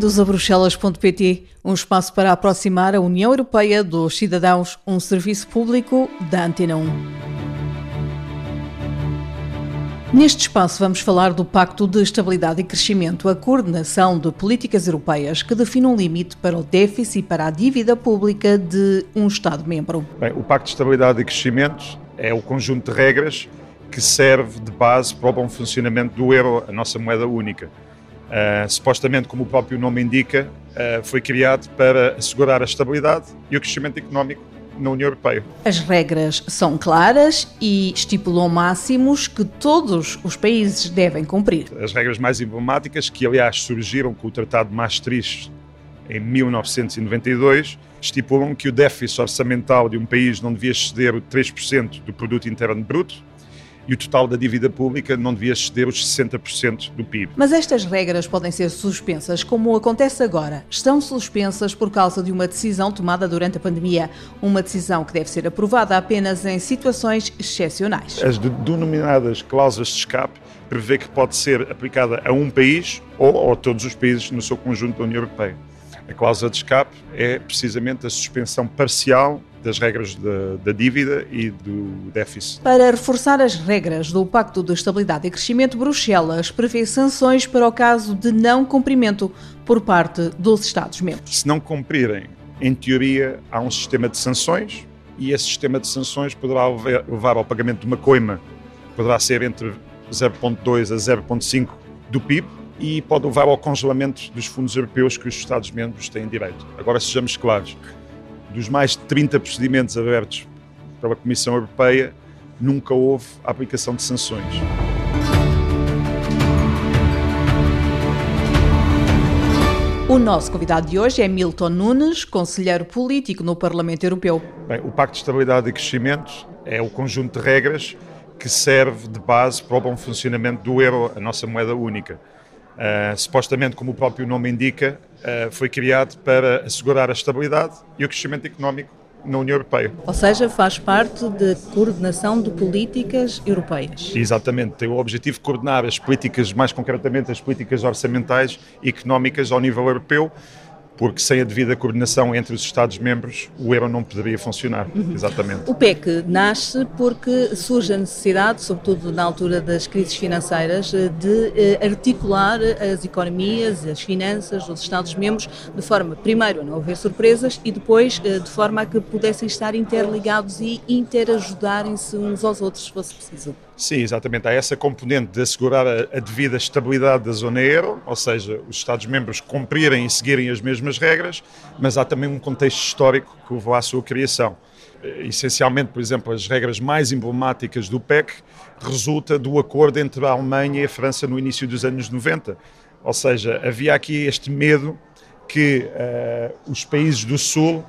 Bem-vindos a Bruxelas.pt, um espaço para aproximar a União Europeia dos cidadãos, um serviço público da Antena 1. Neste espaço vamos falar do Pacto de Estabilidade e Crescimento, a coordenação de políticas europeias que define um limite para o déficit e para a dívida pública de um Estado-membro. O Pacto de Estabilidade e Crescimento é o conjunto de regras que serve de base para o bom funcionamento do euro, a nossa moeda única. Uh, supostamente, como o próprio nome indica, uh, foi criado para assegurar a estabilidade e o crescimento económico na União Europeia. As regras são claras e estipulam máximos que todos os países devem cumprir. As regras mais emblemáticas, que aliás surgiram com o Tratado de Maastricht em 1992, estipulam que o déficit orçamental de um país não devia exceder o 3% do produto interno bruto e o total da dívida pública não devia exceder os 60% do PIB. Mas estas regras podem ser suspensas, como acontece agora. Estão suspensas por causa de uma decisão tomada durante a pandemia, uma decisão que deve ser aprovada apenas em situações excepcionais. As denominadas cláusulas de escape prevê que pode ser aplicada a um país ou a todos os países no seu conjunto da União Europeia. A cláusula de escape é precisamente a suspensão parcial das regras da, dívida e do déficit. Para reforçar as regras do Pacto de Estabilidade e Crescimento, Bruxelas prevê sanções para o caso de não cumprimento por parte dos Estados-membros. Se não cumprirem, em teoria, há um sistema de sanções e esse sistema de sanções poderá levar ao pagamento de uma coima, poderá ser entre 0,2 a 0,5 do PIB, e pode levar ao congelamento dos fundos europeus que os Estados-membros têm direito. Agora, sejamos claros, dos mais de 30 procedimentos abertos pela Comissão Europeia, nunca houve a aplicação de sanções. O nosso convidado de hoje é Milton Nunes, conselheiro político no Parlamento Europeu. Bem, o Pacto de Estabilidade e Crescimento é o conjunto de regras que serve de base para o bom funcionamento do euro, a nossa moeda única. Uh, supostamente, como o próprio nome indica, uh, foi criado para assegurar a estabilidade e o crescimento económico na União Europeia. Ou seja, faz parte da coordenação de políticas europeias. Exatamente, tem o objetivo de coordenar as políticas, mais concretamente as políticas orçamentais e económicas ao nível europeu, porque sem a devida coordenação entre os Estados-membros o euro não poderia funcionar. Uhum. Exatamente. O PEC nasce porque surge a necessidade, sobretudo na altura das crises financeiras, de eh, articular as economias, as finanças dos Estados-membros de forma, primeiro, a não haver surpresas e depois eh, de forma a que pudessem estar interligados e interajudarem-se uns aos outros, se fosse preciso. Sim, exatamente. Há essa componente de assegurar a, a devida estabilidade da zona euro, ou seja, os Estados-membros cumprirem e seguirem as mesmas regras, mas há também um contexto histórico que levou à sua criação. Eh, essencialmente, por exemplo, as regras mais emblemáticas do PEC resulta do acordo entre a Alemanha e a França no início dos anos 90. Ou seja, havia aqui este medo que uh, os países do Sul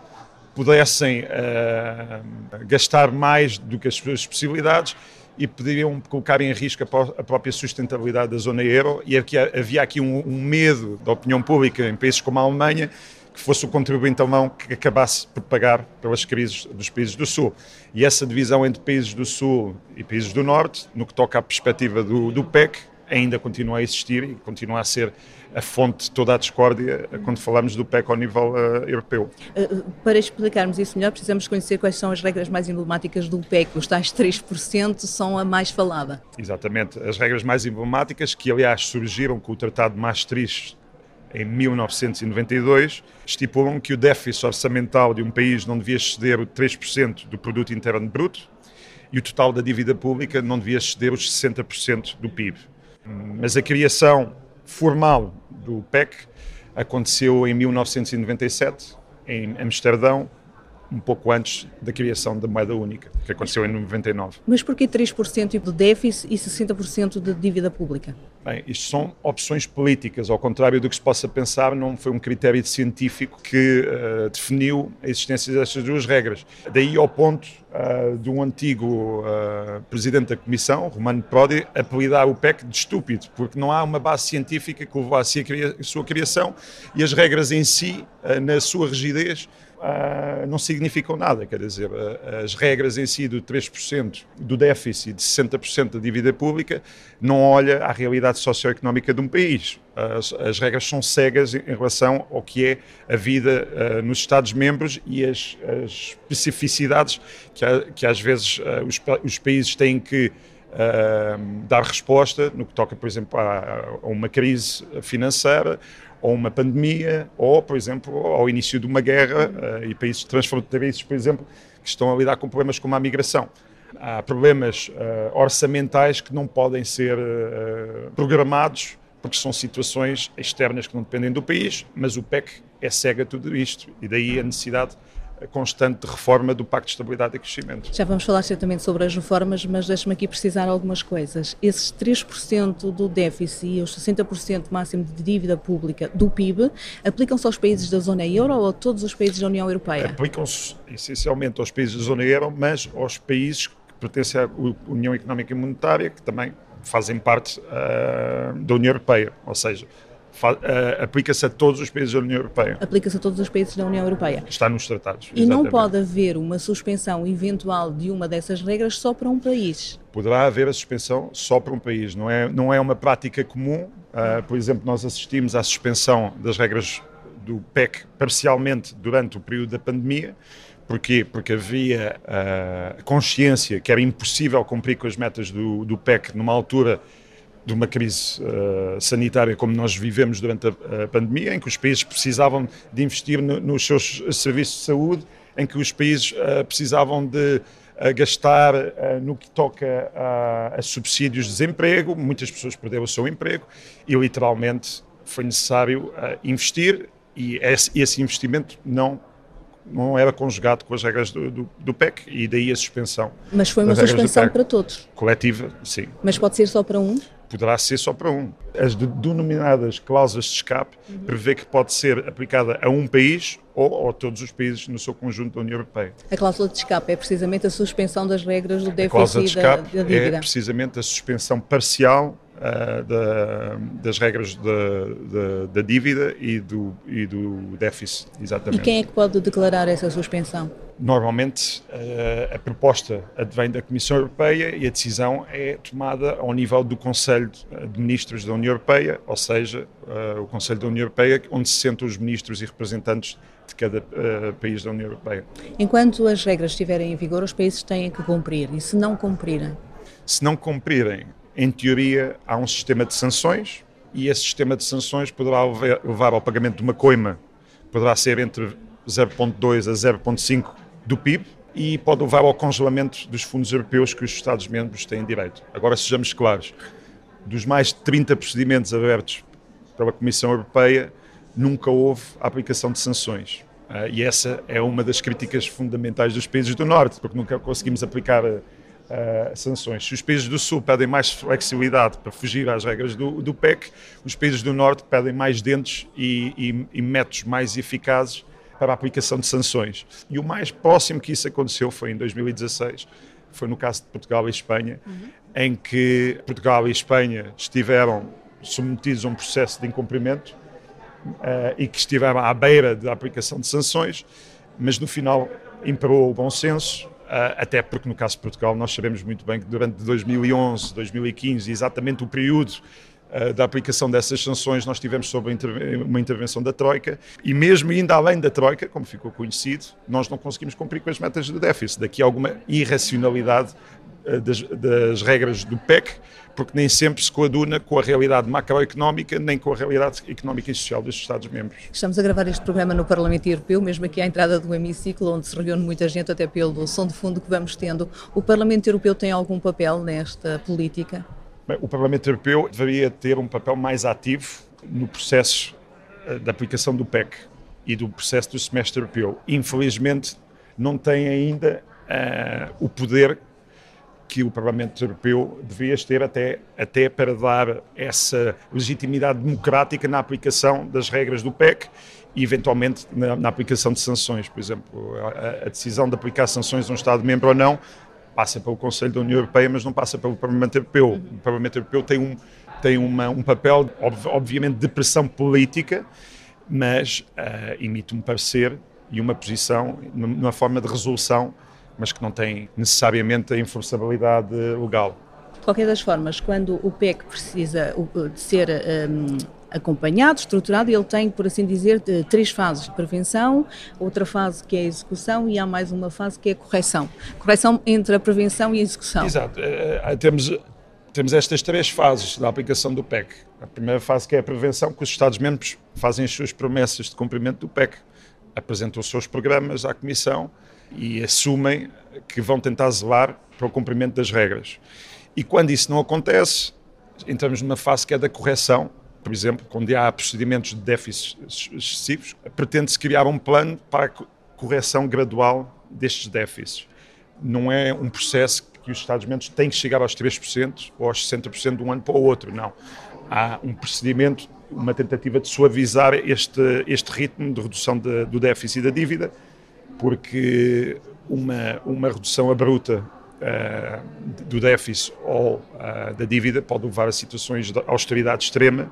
pudessem uh, gastar mais do que as suas possibilidades e poderiam colocar em risco a própria sustentabilidade da zona euro e havia aqui um, um medo da opinião pública em países como a Alemanha que fosse o contribuinte alemão que acabasse por pagar pelas crises dos países do Sul. E essa divisão entre países do Sul e países do Norte, no que toca à perspectiva do, do PEC, ainda continua a existir e continua a ser a fonte de toda a discórdia quando falamos do PEC ao nível uh, europeu. Uh, para explicarmos isso melhor, precisamos conhecer quais são as regras mais emblemáticas do PEC. Os tais 3% são a mais falada. Exatamente. As regras mais emblemáticas, que aliás surgiram com o Tratado de Maastricht em 1992, estipulam que o déficit orçamental de um país não devia exceder o 3% do produto interno bruto e o total da dívida pública não devia exceder os 60% do PIB. Mas a criação formal do PEC aconteceu em 1997, em Amsterdão, um pouco antes da criação da moeda única, que aconteceu em 99. Mas porquê 3% de déficit e 60% de dívida pública? Bem, isto são opções políticas, ao contrário do que se possa pensar, não foi um critério científico que uh, definiu a existência destas duas regras. Daí ao ponto uh, de um antigo uh, presidente da Comissão, Romano Prodi, apelidar o PEC de estúpido, porque não há uma base científica que levou à sua criação e as regras em si, na sua rigidez, Uh, não significam nada. Quer dizer, uh, as regras em si do 3% do déficit, de 60% da dívida pública, não olha à realidade socioeconómica de um país. As, as, regras são cegas em relação ao que é a vida uh, nos Estados-membros e as, as, especificidades que, que às vezes uh, os, os, países têm que dar resposta no que toca, por exemplo, a, a uma crise financeira ou uma pandemia, ou, por exemplo, ao início de uma guerra uh, e países transfronteiriços, por exemplo, que estão a lidar com problemas como a migração. Há problemas uh, orçamentais que não podem ser uh, programados porque são situações externas que não dependem do país, mas o PEC é cega tudo isto e daí a necessidade constante de reforma do Pacto de Estabilidade e Crescimento. Já vamos falar certamente sobre as reformas, mas deixe-me aqui precisar algumas coisas. Esses 3% do déficit e os 60% máximo de dívida pública do PIB aplicam-se aos países da zona euro ou a todos os países da União Europeia? Aplicam-se essencialmente aos países da zona euro, mas aos países que pertencem à União Económica e Monetária, que também fazem parte uh, da União Europeia, ou seja, aplica-se a todos os países da União Europeia. Aplica-se a todos os países da União Europeia. Está nos tratados. E exatamente. não pode haver uma suspensão eventual de uma dessas regras só para um país? Poderá haver a suspensão só para um país. Não é, não é uma prática comum. Uh, por exemplo, nós assistimos à suspensão das regras do PEC parcialmente durante o período da pandemia. Porquê? Porque havia uh, consciência que era impossível cumprir com as metas do, do PEC numa altura de uma crise uh, sanitária como nós vivemos durante a, a, pandemia, em que os países precisavam de investir no, nos seus serviços de saúde, em que os países uh, precisavam de uh, gastar no que toca a, a, subsídios de desemprego, muitas pessoas perderam o seu emprego e literalmente foi necessário investir e esse, esse investimento não não era conjugado com as regras do, do, do, PEC e daí a suspensão. Mas foi uma suspensão para todos? Coletiva, sim. Mas pode ser só para um? Poderá ser só para um. As denominadas cláusulas de escape uhum. prevê que pode ser aplicada a um país ou a todos os países no seu conjunto da União Europeia. A cláusula de escape é precisamente a suspensão das regras do déficit da, da dívida? é precisamente a suspensão parcial uh, da, das regras da, dívida e do, e do déficit, exatamente. E quem é que pode declarar essa suspensão? Normalmente uh, a proposta advém da Comissão Europeia e a decisão é tomada ao nível do Conselho de Ministros da União Europeia, ou seja, uh, o Conselho da União Europeia, onde se sentam os ministros e representantes de cada uh, país da União Europeia. Enquanto as regras estiverem em vigor, os países têm que cumprir, e se não cumprirem? Se não cumprirem, em teoria, há um sistema de sanções e esse sistema de sanções poderá levar ao pagamento de uma coima, poderá ser entre 0,2 a 0,5 do PIB e pode levar ao congelamento dos fundos europeus que os Estados-membros têm direito. Agora, sejamos claros, dos mais de 30 procedimentos abertos pela Comissão Europeia, nunca houve aplicação de sanções. Uh, e essa é uma das críticas fundamentais dos países do Norte, porque nunca conseguimos aplicar uh, sanções. Se os países do Sul pedem mais flexibilidade para fugir às regras do, do PEC, os países do Norte pedem mais dentes e, e, e métodos mais eficazes para a aplicação de sanções. E o mais próximo que isso aconteceu foi em 2016, foi no caso de Portugal e Espanha, uhum. em que Portugal e Espanha estiveram submetidos a um processo de incumprimento uh, e que estiveram à beira da aplicação de sanções, mas no final imperou o bom senso até porque no caso de Portugal nós sabemos muito bem que durante 2011, 2015, exatamente o período uh, da aplicação dessas sanções, nós tivemos sob uma intervenção da Troika e mesmo ainda além da Troika, como ficou conhecido, nós não conseguimos cumprir com as metas do déficit. Daqui alguma irracionalidade das, das regras do PEC, porque nem sempre se coaduna com a realidade macroeconómica, nem com a realidade económica e social dos Estados-membros. Estamos a gravar este programa no Parlamento Europeu, mesmo aqui à entrada do hemiciclo, onde se reúne muita gente, até pelo som de fundo que vamos tendo. O Parlamento Europeu tem algum papel nesta política? Bem, o Parlamento Europeu deveria ter um papel mais ativo no processo eh, da aplicação do PEC e do processo do semestre europeu. Infelizmente, não tem ainda uh, o poder que o Parlamento Europeu devias ter até, até para dar essa legitimidade democrática na aplicação das regras do PEC e, eventualmente, na, na aplicação de sanções. Por exemplo, a, a, decisão de aplicar sanções a um Estado-membro ou não passa pelo Conselho da União Europeia, mas não passa pelo Parlamento Europeu. O Parlamento Europeu tem um, tem uma, um papel, obviamente, de pressão política, mas uh, emite um parecer e uma posição numa forma de resolução mas que não tem necessariamente a enforçabilidade legal. De qualquer das formas, quando o PEC precisa de ser um, acompanhado, estruturado, ele tem, por assim dizer, três fases de prevenção, outra fase que é a execução e há mais uma fase que é a correção. Correção entre a prevenção e a execução. Exato. É, temos, temos estas três fases da aplicação do PEC. A primeira fase que é a prevenção, que os Estados-membros fazem as suas promessas de cumprimento do PEC, apresentam os seus programas à Comissão e assumem que vão tentar zelar para o cumprimento das regras. E quando isso não acontece, entramos numa fase que é da correção, por exemplo, quando há procedimentos de déficits excessivos, pretende-se criar um plano para a correção gradual destes déficits. Não é um processo que os Estados-membros têm que chegar aos 3% ou aos 60% de um ano para o outro, não. Há um procedimento, uma tentativa de suavizar este, este ritmo de redução de, do déficit e da dívida, porque uma, uma redução abrupta uh, do déficit ou uh, da dívida pode levar a situações de austeridade extrema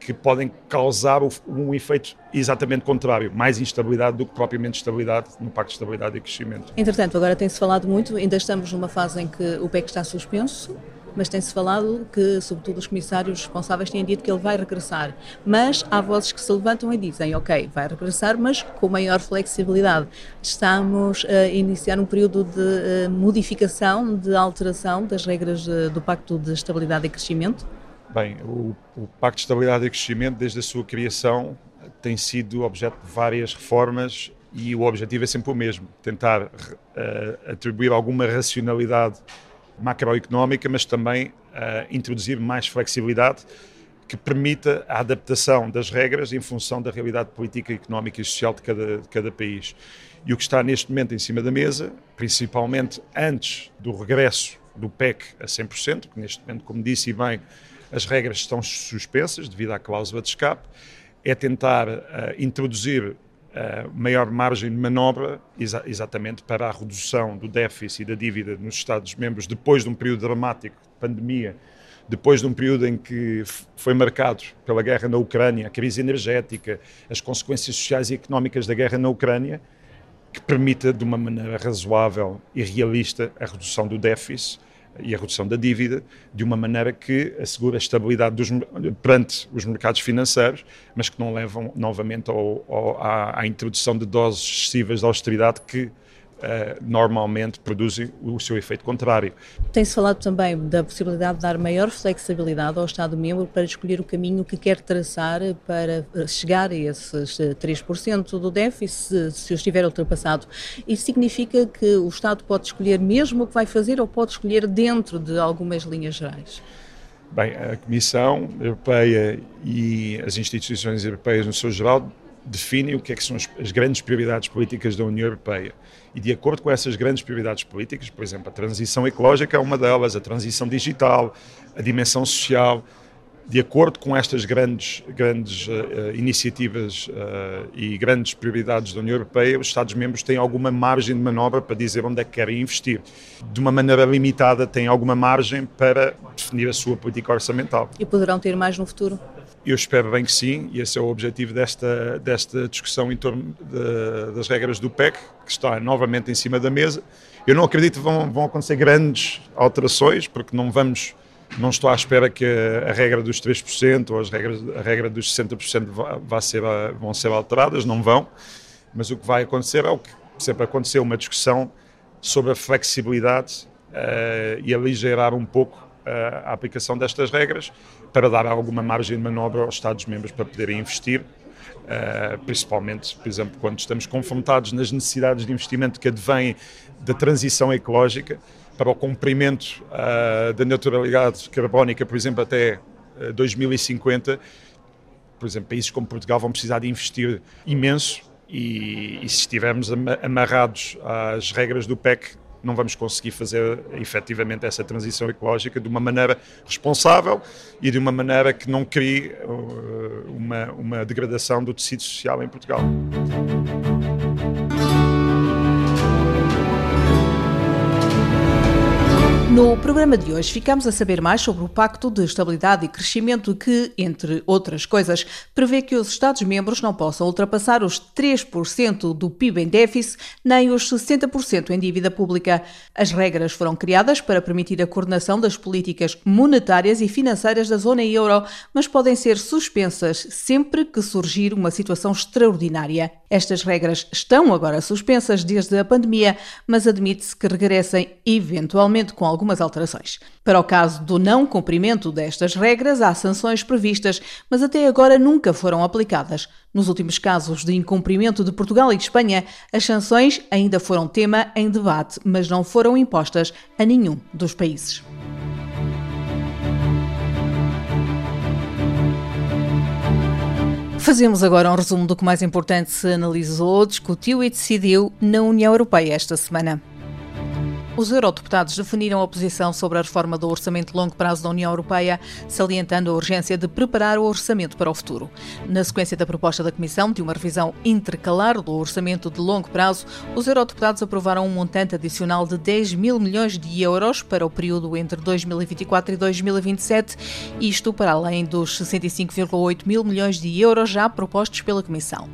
que podem causar um efeito exatamente contrário, mais instabilidade do que propriamente estabilidade no Pacto de Estabilidade e Crescimento. Entretanto, agora tem-se falado muito, ainda estamos numa fase em que o PEC está suspenso, mas tem-se falado que, sobretudo, os comissários responsáveis têm dito que ele vai regressar. Mas há vozes que se levantam e dizem, ok, vai regressar, mas com maior flexibilidade. Estamos a iniciar um período de eh, modificação, de alteração das regras eh, do Pacto de Estabilidade e Crescimento? Bem, o, o Pacto de Estabilidade e Crescimento, desde a sua criação, tem sido objeto de várias reformas e o objetivo é sempre o mesmo: tentar uh, atribuir alguma racionalidade macroeconómica, mas também uh, introduzir mais flexibilidade que permita a adaptação das regras em função da realidade política, económica e social de cada, de cada país. E o que está neste momento em cima da mesa, principalmente antes do regresso do PEC a 100%, que neste momento, como disse bem, as regras estão suspensas devido à cláusula de escape, é tentar uh, introduzir uh, maior margem de manobra exa exatamente para a redução do déficit e da dívida nos Estados-membros depois de um período dramático de pandemia, depois de um período em que foi marcado pela guerra na Ucrânia, a crise energética, as consequências sociais e económicas da guerra na Ucrânia, que permita de uma maneira razoável e realista a redução do déficit e a redução da dívida de uma maneira que assegura a estabilidade dos, perante os mercados financeiros, mas que não levam novamente ao, ao, à, à introdução de doses excessivas de austeridade que normalmente produzem o seu efeito contrário. Tem-se falado também da possibilidade de dar maior flexibilidade ao Estado-membro para escolher o caminho que quer traçar para chegar a esses 3% eh, do déficit, se, o estiver ultrapassado. Isso significa que o Estado pode escolher mesmo o que vai fazer ou pode escolher dentro de algumas linhas gerais? Bem, a Comissão Europeia e as instituições europeias no seu geral definem o que, é que são as, as, grandes prioridades políticas da União Europeia. E de acordo com essas grandes prioridades políticas, por exemplo, a transição ecológica é uma delas, a transição digital, a dimensão social, de acordo com estas grandes, grandes uh, iniciativas uh, e grandes prioridades da União Europeia, os Estados-membros têm alguma margem de manobra para dizer onde é que querem investir. De uma maneira limitada, têm alguma margem para definir a sua política orçamental. E poderão ter mais no futuro? Eu espero bem que sim, e esse é o objetivo desta, desta discussão em torno de, das regras do PEC, que está novamente em cima da mesa. Eu não acredito que vão, vão acontecer grandes alterações, porque não vamos, não estou à espera que a, regra dos 3% ou as regras, a regra dos 60% vá, vá ser, vão ser alteradas, não vão, mas o que vai acontecer é o que sempre aconteceu, uma discussão sobre a flexibilidade uh, e aligerar um pouco a aplicação destas regras para dar alguma margem de manobra aos Estados-membros para poderem investir, uh, principalmente, por exemplo, quando estamos confrontados nas necessidades de investimento que advêm da transição ecológica para o cumprimento uh, da neutralidade carbónica, por exemplo, até 2050. Por exemplo, países como Portugal vão precisar de investir imenso e, e se estivermos amarrados às regras do PEC, não vamos conseguir fazer efetivamente essa transição ecológica de uma maneira responsável e de uma maneira que não crie uh, uma, uma degradação do tecido social em Portugal. No programa de hoje ficamos a saber mais sobre o Pacto de Estabilidade e Crescimento que, entre outras coisas, prevê que os Estados-membros não possam ultrapassar os 3% do PIB em déficit nem os 60% em dívida pública. As regras foram criadas para permitir a coordenação das políticas monetárias e financeiras da zona euro, mas podem ser suspensas sempre que surgir uma situação extraordinária. Estas regras estão agora suspensas desde a pandemia, mas admite-se que regressem eventualmente com algumas alterações. Para o caso do não cumprimento destas regras, há sanções previstas, mas até agora nunca foram aplicadas. Nos últimos casos de incumprimento de Portugal e de Espanha, as sanções ainda foram tema em debate, mas não foram impostas a nenhum dos países. Fazemos agora um resumo do que mais importante se analisou, discutiu e decidiu na União Europeia esta semana. Os eurodeputados definiram a posição sobre a reforma do orçamento de longo prazo da União Europeia, salientando a urgência de preparar o orçamento para o futuro. Na sequência da proposta da Comissão de uma revisão intercalar do orçamento de longo prazo, os eurodeputados aprovaram um montante adicional de 10 mil milhões de euros para o período entre 2024 e 2027, isto para além dos 65,8 mil milhões de euros já propostos pela Comissão.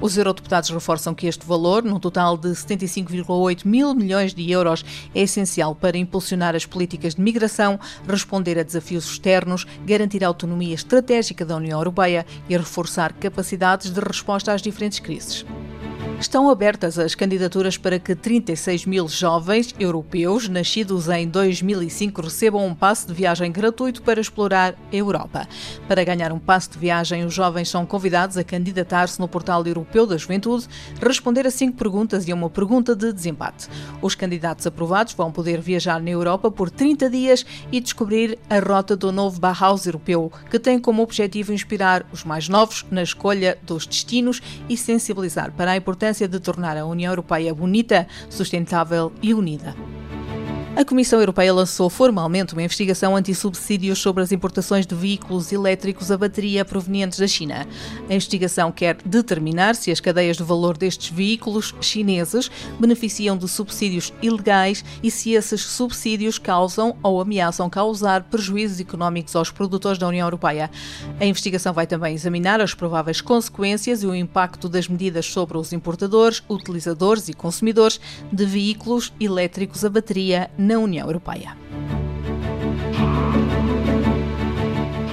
Os eurodeputados reforçam que este valor, num total de 75,8 mil milhões de euros, é essencial para impulsionar as políticas de migração, responder a desafios externos, garantir a autonomia estratégica da União Europeia e reforçar capacidades de resposta às diferentes crises. Estão abertas as candidaturas para que 36 mil jovens europeus nascidos em 2005 recebam um passe de viagem gratuito para explorar a Europa. Para ganhar um passe de viagem, os jovens são convidados a candidatar-se no Portal Europeu da Juventude, responder a cinco perguntas e a uma pergunta de desempate. Os candidatos aprovados vão poder viajar na Europa por 30 dias e descobrir a rota do novo Bauhaus europeu, que tem como objetivo inspirar os mais novos na escolha dos destinos e sensibilizar para a importância importância de tornar a União Europeia bonita, sustentável e unida. A Comissão Europeia lançou formalmente uma investigação anti-subsídios sobre as importações de veículos elétricos a bateria provenientes da China. A investigação quer determinar se as cadeias de valor destes veículos chineses beneficiam de subsídios ilegais e se esses subsídios causam ou ameaçam causar prejuízos económicos aos produtores da União Europeia. A investigação vai também examinar as prováveis consequências e o impacto das medidas sobre os importadores, utilizadores e consumidores de veículos elétricos a bateria na União Europeia.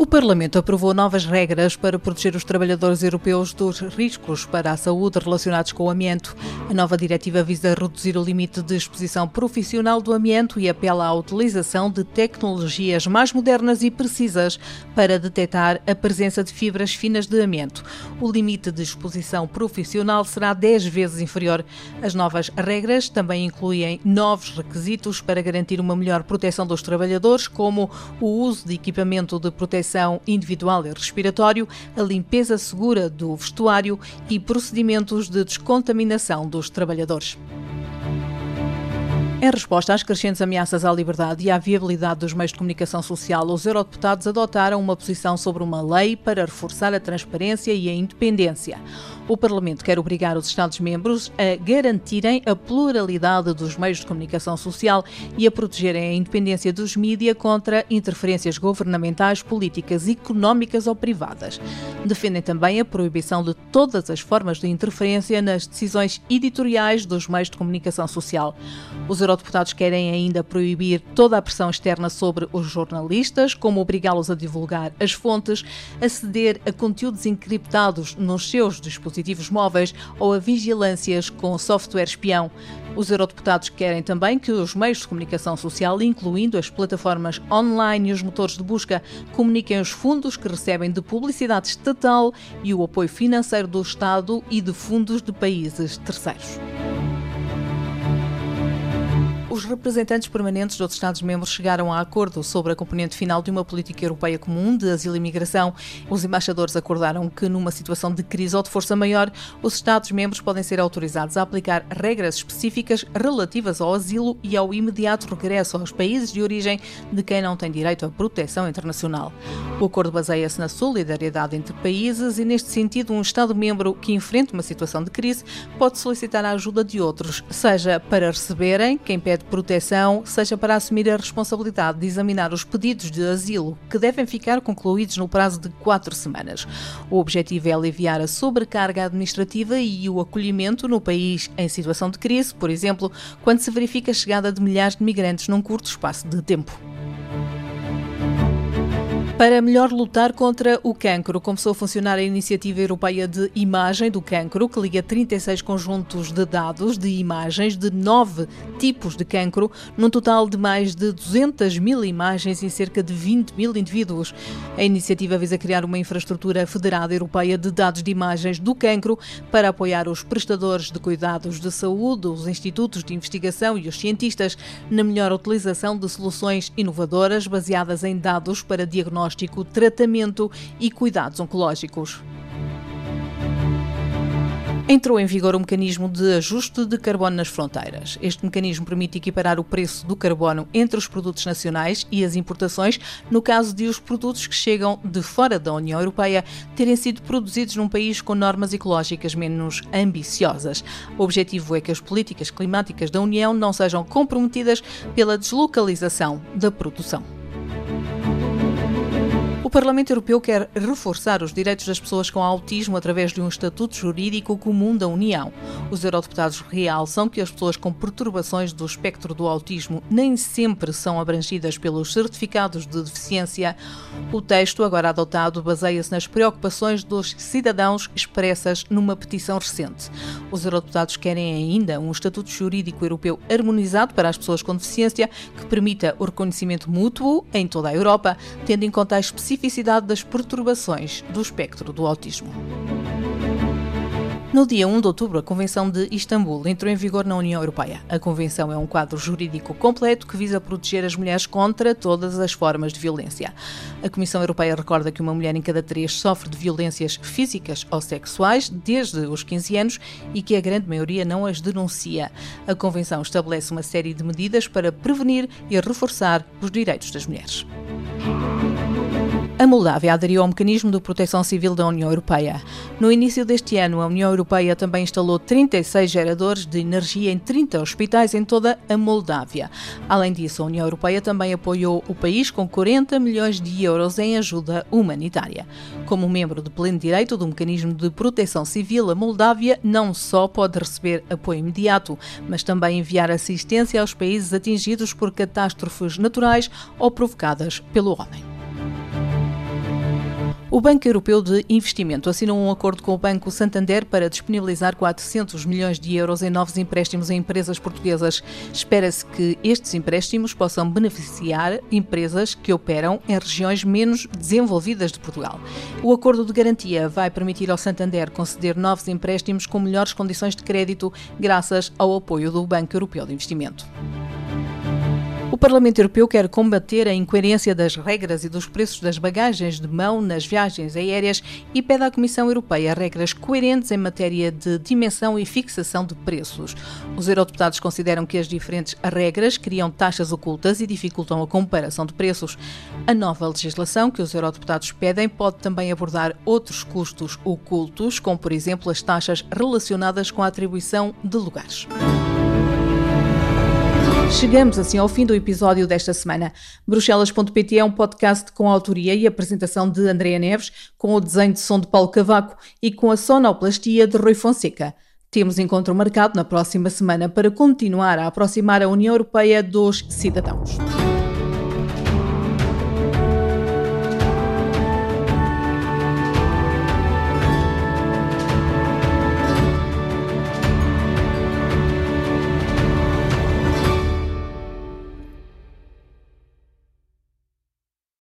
O Parlamento aprovou novas regras para proteger os trabalhadores europeus dos riscos para a saúde relacionados com o amianto. A nova diretiva visa reduzir o limite de exposição profissional do amianto e apela à utilização de tecnologias mais modernas e precisas para detectar a presença de fibras finas de amianto. O limite de exposição profissional será 10 vezes inferior. As novas regras também incluem novos requisitos para garantir uma melhor proteção dos trabalhadores, como o uso de equipamento de proteção proteção individual e respiratório, a limpeza segura do vestuário e procedimentos de descontaminação dos trabalhadores. Em resposta às crescentes ameaças à liberdade e à viabilidade dos meios de comunicação social, os eurodeputados adotaram uma posição sobre uma lei para reforçar a transparência e a independência. O Parlamento quer obrigar os Estados-membros a garantirem a pluralidade dos meios de comunicação social e a protegerem a independência dos mídias contra interferências governamentais, políticas, económicas ou privadas. Defendem também a proibição de todas as formas de interferência nas decisões editoriais dos meios de comunicação social. Os eurodeputados querem ainda proibir toda a pressão externa sobre os jornalistas, como obrigá-los a divulgar as fontes, aceder a conteúdos encriptados nos seus dispositivos móveis ou a vigilâncias com software espião. Os eurodeputados querem também que os meios de comunicação social, incluindo as plataformas online e os motores de busca, comuniquem os fundos que recebem de publicidade estatal e o apoio financeiro do Estado e de fundos de países terceiros. Os representantes permanentes dos Estados-membros chegaram a acordo sobre a componente final de uma política europeia comum de asilo e migração. Os embaixadores acordaram que, numa situação de crise ou de força maior, os Estados-membros podem ser autorizados a aplicar regras específicas relativas ao asilo e ao imediato regresso aos países de origem de quem não tem direito à proteção internacional. O acordo baseia-se na solidariedade entre países e, neste sentido, um Estado-membro que enfrenta uma situação de crise pode solicitar a ajuda de outros, seja para receberem quem pede proteção, seja para assumir a responsabilidade de examinar os pedidos de asilo, que devem ficar concluídos no prazo de quatro semanas. O objetivo é aliviar a sobrecarga administrativa e o acolhimento no país em situação de crise, por exemplo, quando se verifica a chegada de milhares de migrantes num curto espaço de tempo. Para melhor lutar contra o cancro, começou a funcionar a Iniciativa Europeia de Imagem do Cancro, que liga 36 conjuntos de dados de imagens de nove tipos de cancro, num total de mais de 200 mil imagens em cerca de 20 mil indivíduos. A iniciativa visa criar uma infraestrutura federada europeia de dados de imagens do cancro para apoiar os prestadores de cuidados de saúde, os institutos de investigação e os cientistas na melhor utilização de soluções inovadoras baseadas em dados para diagnóstico diagnóstico, tratamento e cuidados oncológicos. Entrou em vigor o mecanismo de ajuste de carbono nas fronteiras. Este mecanismo permite equiparar o preço do carbono entre os produtos nacionais e as importações, no caso de os produtos que chegam de fora da União Europeia terem sido produzidos num país com normas ecológicas menos ambiciosas. O objetivo é que as políticas climáticas da União não sejam comprometidas pela deslocalização da produção. O Parlamento Europeu quer reforçar os direitos das pessoas com autismo através de um estatuto jurídico comum da União. Os eurodeputados realçam que as pessoas com perturbações do espectro do autismo nem sempre são abrangidas pelos certificados de deficiência. O texto, agora adotado, baseia-se nas preocupações dos cidadãos expressas numa petição recente. Os eurodeputados querem ainda um estatuto jurídico europeu harmonizado para as pessoas com deficiência que permita o reconhecimento mútuo em toda a Europa, tendo em conta a especificidade especificidade das perturbações do espectro do autismo. No dia 1 de outubro, a Convenção de Istambul entrou em vigor na União Europeia. A Convenção é um quadro jurídico completo que visa proteger as mulheres contra todas as formas de violência. A Comissão Europeia recorda que uma mulher em cada três sofre de violências físicas ou sexuais desde os 15 anos e que a grande maioria não as denuncia. A Convenção estabelece uma série de medidas para prevenir e reforçar os direitos das mulheres. A Moldávia aderiu ao mecanismo de proteção civil da União Europeia. No início deste ano, a União Europeia também instalou 36 geradores de energia em 30 hospitais em toda a Moldávia. Além disso, a União Europeia também apoiou o país com 40 milhões de euros em ajuda humanitária. Como membro de pleno direito do mecanismo de proteção civil, a Moldávia não só pode receber apoio imediato, mas também enviar assistência aos países atingidos por catástrofes naturais ou provocadas pelo homem. O Banco Europeu de Investimento assinou um acordo com o Banco Santander para disponibilizar 400 milhões de euros em novos empréstimos a empresas portuguesas. Espera-se que estes empréstimos possam beneficiar empresas que operam em regiões menos desenvolvidas de Portugal. O acordo de garantia vai permitir ao Santander conceder novos empréstimos com melhores condições de crédito, graças ao apoio do Banco Europeu de Investimento. O Parlamento Europeu quer combater a incoerência das regras e dos preços das bagagens de mão nas viagens aéreas e pede à Comissão Europeia regras coerentes em matéria de dimensão e fixação de preços. Os eurodeputados consideram que as diferentes regras criam taxas ocultas e dificultam a comparação de preços. A nova legislação que os eurodeputados pedem pode também abordar outros custos ocultos, como por exemplo as taxas relacionadas com a atribuição de lugares. Chegamos assim ao fim do episódio desta semana. Bruxelas.pt é um podcast com a autoria e apresentação de Andréa Neves, com o desenho de som de Paulo Cavaco e com a sonoplastia de Rui Fonseca. Temos encontro marcado na próxima semana para continuar a aproximar a União Europeia dos cidadãos.